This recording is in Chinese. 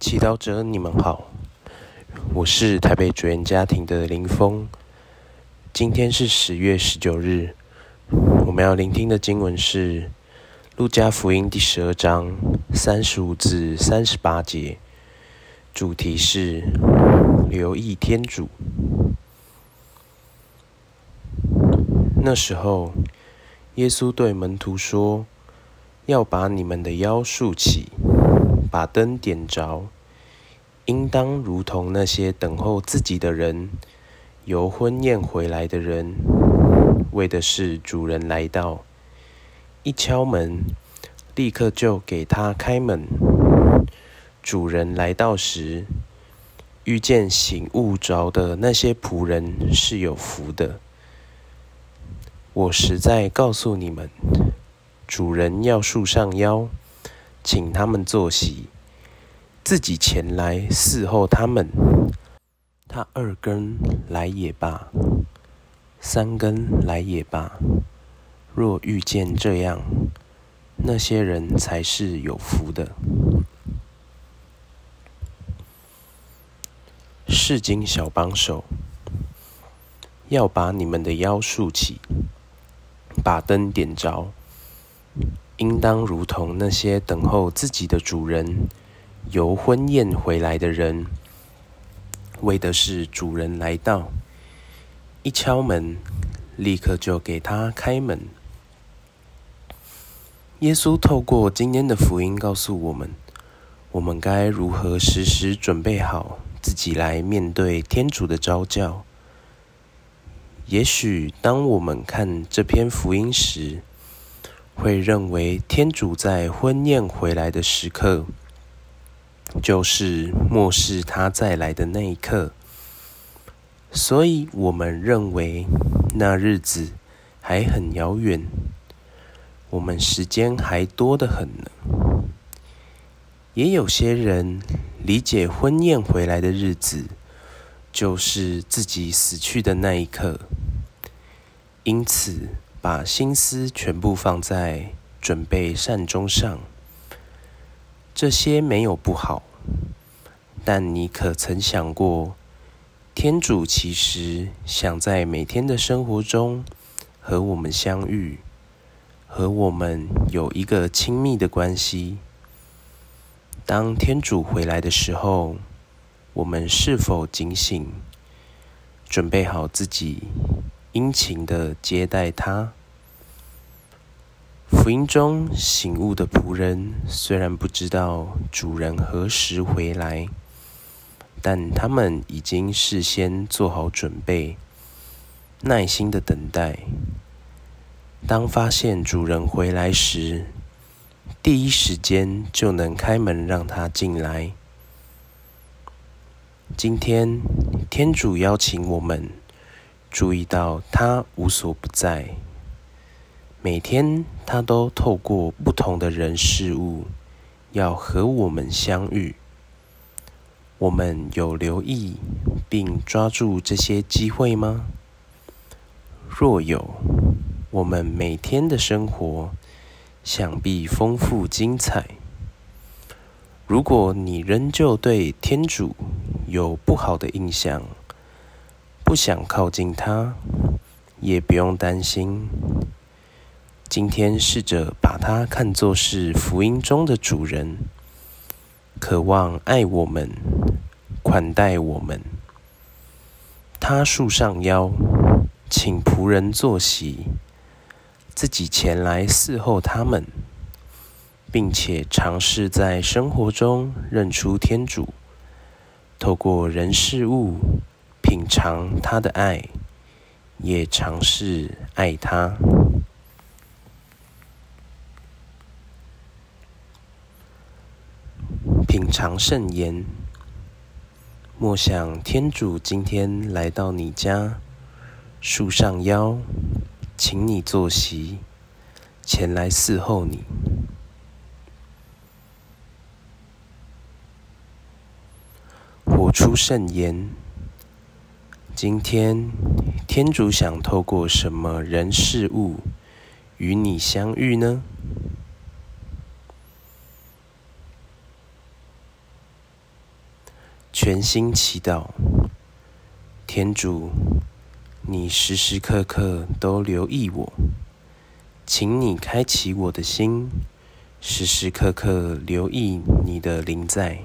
祈祷者，你们好，我是台北主言家庭的林峰。今天是十月十九日，我们要聆听的经文是《路加福音》第十二章三十五至三十八节，主题是留意天主。那时候，耶稣对门徒说：“要把你们的腰束起。”把灯点着，应当如同那些等候自己的人，由婚宴回来的人，为的是主人来到，一敲门，立刻就给他开门。主人来到时，遇见醒悟着的那些仆人是有福的。我实在告诉你们，主人要束上腰。请他们坐席，自己前来伺候他们。他二更来也罢，三更来也罢。若遇见这样，那些人才是有福的。市井小帮手，要把你们的腰束起，把灯点着。应当如同那些等候自己的主人由婚宴回来的人，为的是主人来到，一敲门，立刻就给他开门。耶稣透过今天的福音告诉我们，我们该如何时时准备好自己来面对天主的召教。也许当我们看这篇福音时，会认为天主在婚宴回来的时刻，就是漠视他再来的那一刻，所以我们认为那日子还很遥远，我们时间还多得很呢。也有些人理解婚宴回来的日子，就是自己死去的那一刻，因此。把心思全部放在准备善终上，这些没有不好，但你可曾想过，天主其实想在每天的生活中和我们相遇，和我们有一个亲密的关系。当天主回来的时候，我们是否警醒，准备好自己？殷勤的接待他。福音中醒悟的仆人虽然不知道主人何时回来，但他们已经事先做好准备，耐心的等待。当发现主人回来时，第一时间就能开门让他进来。今天，天主邀请我们。注意到他无所不在，每天他都透过不同的人事物要和我们相遇。我们有留意并抓住这些机会吗？若有，我们每天的生活想必丰富精彩。如果你仍旧对天主有不好的印象，不想靠近他，也不用担心。今天试着把他看作是福音中的主人，渴望爱我们、款待我们。他束上腰，请仆人坐席，自己前来伺候他们，并且尝试在生活中认出天主，透过人事物。品尝他的爱，也尝试爱他。品尝圣言，莫想天主今天来到你家，束上腰，请你坐席，前来伺候你。活出圣言。今天，天主想透过什么人事物与你相遇呢？全心祈祷，天主，你时时刻刻都留意我，请你开启我的心，时时刻刻留意你的灵在。